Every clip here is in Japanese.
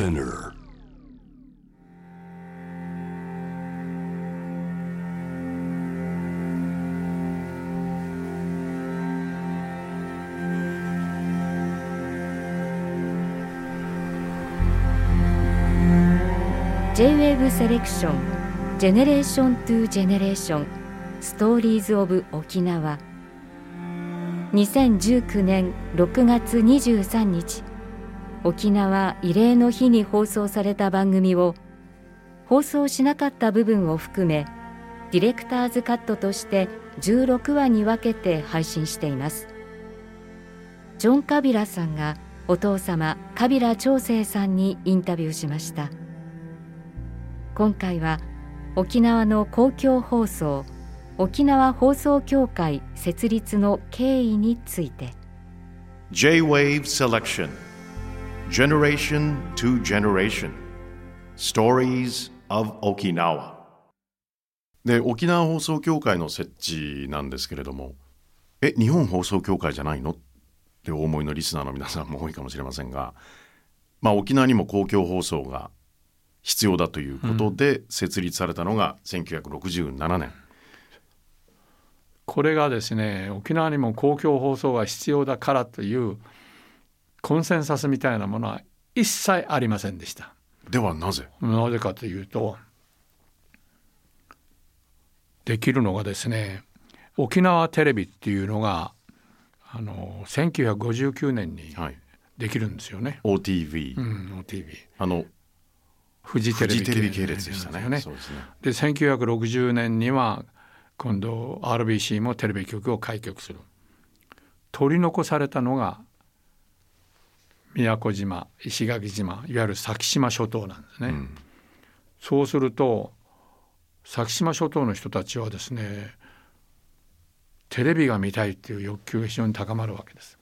Spinner. J-WAVE セレクションジェネレーショントゥジェネレーションストーリーズオブ沖縄2019年6月23日沖縄慰霊の日に放送された番組を放送しなかった部分を含めディレクターズカットとして16話に分けて配信しています。ジョン・カビラさんがお父様カビラ長生さんにインタビューしました。今回は沖縄の公共放送沖縄放送協会設立の経緯について。J-Wave Selection Generation to Generation. Stories of Okinawa. で沖縄放送協会の設置なんですけれどもえ日本放送協会じゃないのってお思いのリスナーの皆さんも多いかもしれませんが、まあ、沖縄にも公共放送が必要だということで設立されたのが1967年、これがですね沖縄にも公共放送が必要だからというコンセンサスみたいなものは一切ありませんでした。ではなぜ？なぜかというとできるのがですね沖縄テレビっていうのがあの1959年にはい。できるんですよね。OTV、うん、OTV あのフジテレビフジテレビ系列でしたね。よね。そうですね。で1960年には今度 RBC もテレビ局を開局する。取り残されたのが宮古島石垣島いわゆる先島諸島なんですね、そうすると先島諸島の人たちはですねテレビが見たいっていう欲求が非常に高まるわけです。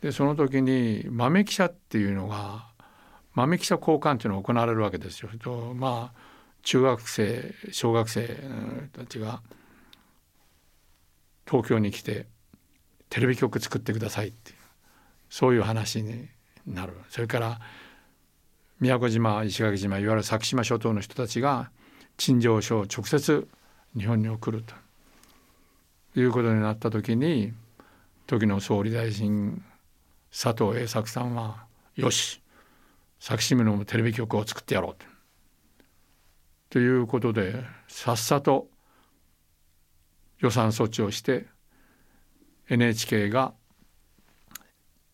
でその時に豆記者っていうのが豆記者交換っていうのが行われるわけですよ。とまあ中学生小学生うんたちが東京に来てテレビ局作ってくださいっていうそういう話になるそれから宮古島石垣島いわゆる先島諸島の人たちが陳情書を直接日本に送るということになった時に時の総理大臣佐藤栄作さんはよし先島のテレビ局を作ってやろうと。いうことでさっさと予算措置をして NHK が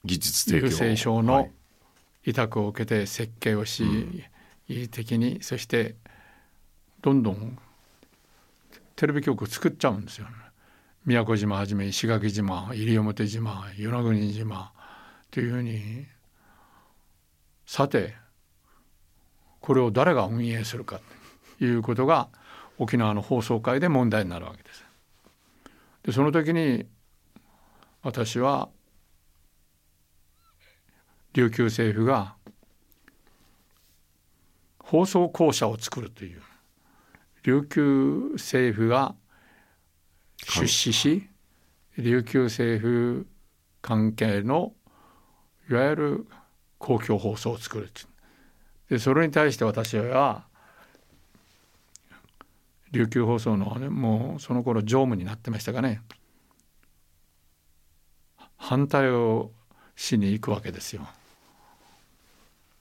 技術提供郵政省はのい委託を受けて設計をし、意義的にそしてどんどんテレビ局を作っちゃうんですよ、ね。宮古島はじめ石垣島西表島与那国島というふうにさてこれを誰が運営するかということが沖縄の放送会で問題になるわけです。でその時に私は琉球政府が放送公社を作るという琉球政府が出資し、琉球政府関係のいわゆる公共放送を作るでそれに対して私は琉球放送の、ね、もうその頃常務になってましたかね反対をしに行くわけですよ。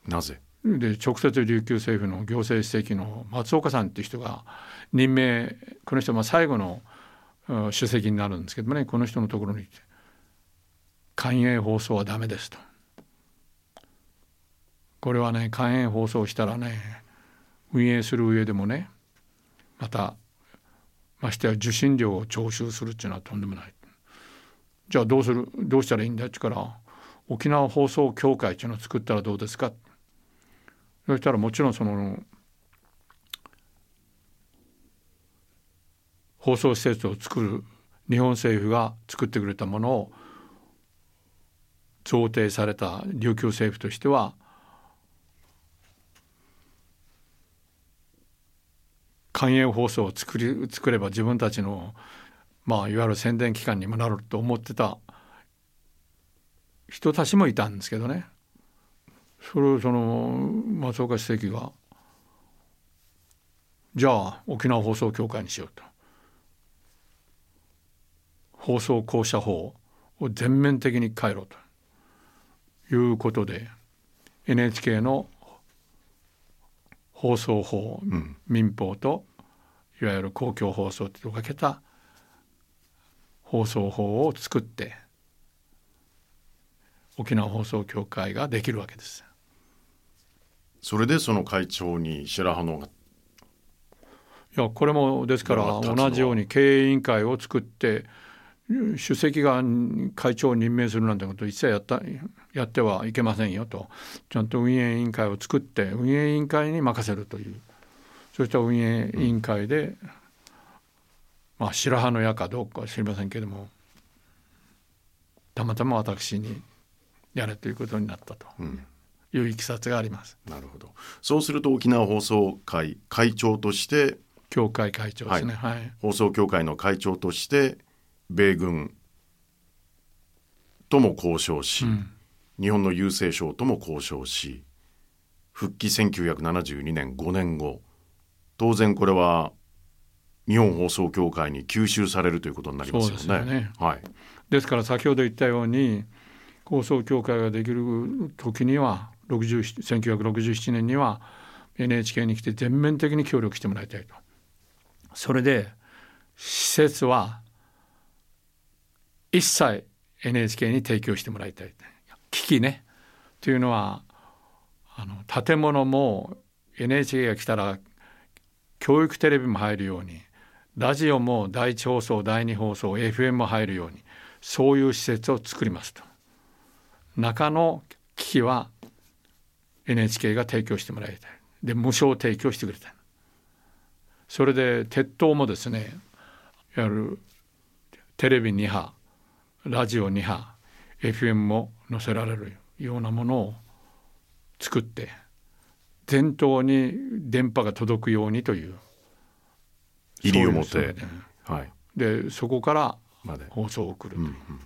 なぜ？で直接琉球政府の行政主席の松岡さんっていう人が任命この人は最後の主席になるんですけどもねこの人のところに行って「官営放送はダメです」と。これはね官営放送したらね運営する上でもねまたましてや受信料を徴収するっていうのはとんでもない。じゃあどうする？どうしたらいいんだ？って言うから沖縄放送協会っていうのを作ったらどうですか？そしたらもちろんその放送施設を作る日本政府が作ってくれたものを贈呈された琉球政府としては官営放送を作り作れば自分たちのまあいわゆる宣伝機関にもなると思ってた人たちもいたんですけどね。それをその松岡主席がじゃあ沖縄放送協会にしようと。放送公社法を全面的に変えろと。いうことで NHK の放送法、うん、民法といわゆる公共放送とかけた放送法を作って沖縄放送協会ができるわけです。それでその会長に白羽のがいやこれもですから同じように経営委員会を作って主席が会長を任命するなんてこと一切やったやってはいけませんよと。ちゃんと運営委員会を作って運営委員会に任せるという。そうした運営委員会で、まあ白羽の矢かどうかは知りませんけれどもたまたま私にやれということになったと。うんいういきさつがあります。なるほど。そうすると沖縄放送会会長として協会会長ですね、はい、はい、放送協会の会長として米軍とも交渉し、うん、日本の郵政省とも交渉し復帰1972年5年後当然これは日本放送協会に吸収されるということになりますよね。よねはい、ですから先ほど言ったように放送協会ができる時には1967年には NHK に来て全面的に協力してもらいたいと。それで施設は一切 NHK に提供してもらいたい。危機ね。というのはあの建物も NHK が来たら教育テレビも入るようにラジオも第一放送第二放送 FM も入るようにそういう施設を作りますと。中の危機は NHK が提供してもらいたい。で無償提供してくれた。それで鉄塔もですねやるテレビ2波ラジオ2波 FM も載せられるようなものを作って全頭に電波が届くようにという。入り表はい、でそこから放送を送るという、うんうんうん、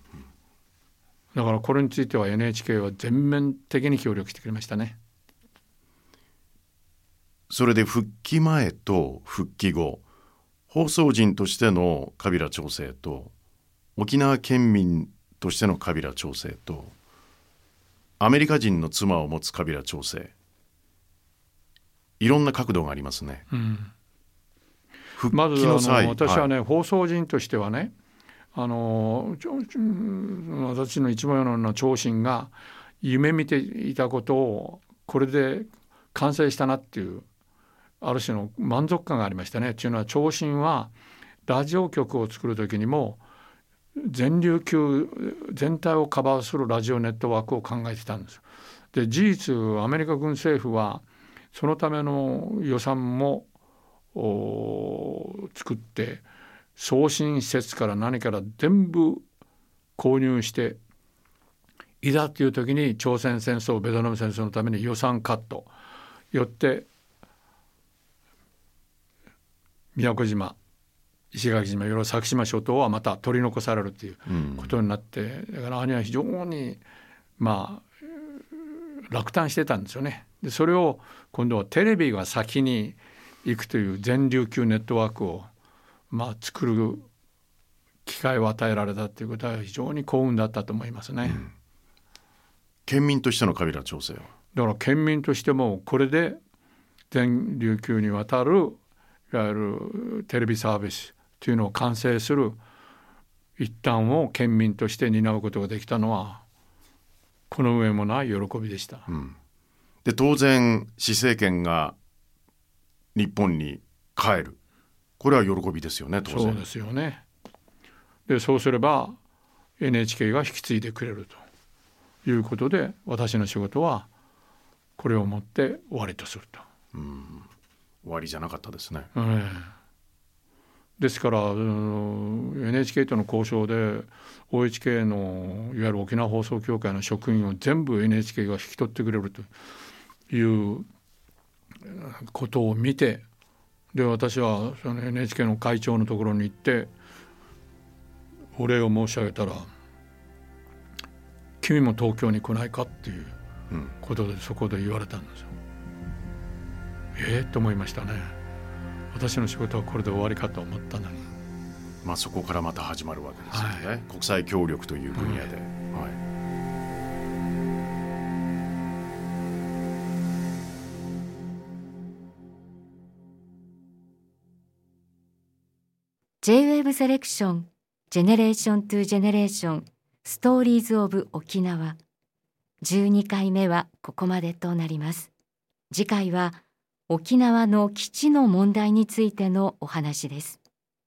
だからこれについては NHK は全面的に協力してくれましたね。それで復帰前と復帰後放送人としてのカビラ調整と沖縄県民としてのカビラ調整とアメリカ人の妻を持つカビラ調整。いろんな角度がありますね。うん、まずあの私はね、はい、放送人としてはねあの私の一番ような長身が夢見ていたことをこれで完成したなっていうある種の満足感がありましたね。っていうのは長身はラジオ局を作る時にも全琉球全体をカバーするラジオネットワークを考えてたんです。で事実アメリカ軍政府はそのための予算も作って送信施設から何から全部購入していざという時に朝鮮戦争ベトナム戦争のために予算カットよって宮古島石垣島いろいろ先島諸島はまた取り残されるということになって、うん、だから兄は非常にまあ落胆してたんですよね。でそれを今度はテレビが先に行くという全琉球ネットワークをまあ作る機会を与えられたということは非常に幸運だったと思いますね。うん、県民としてのカビラ調整は？だから県民としてもこれで全琉球にわたるいわゆるテレビサービスというのを完成する一端を県民として担うことができたのはこの上もない喜びでした。うん、で当然施政権が日本に帰るこれは喜びですよねそうですよね。でそうすれば NHK が引き継いでくれるということで私の仕事はこれをもって終わりとすると。うん終わりじゃなかったですね。えー、ですからうん NHK との交渉で OHK のいわゆる沖縄放送協会の職員を全部 NHK が引き取ってくれるということを見てで私はその NHK の会長のところに行ってお礼を申し上げたら「君も東京に来ないか?」っていうことでそこで言われたんですよ。ええと思いましたね。私の仕事はこれで終わりかと思ったのに。まあそこからまた始まるわけですよね、は国際協力という分野で、はい、J-Wave Selection Generation to Generation Stories of 沖縄12回目はここまでとなります。次回は沖縄の基地の問題についてのお話です。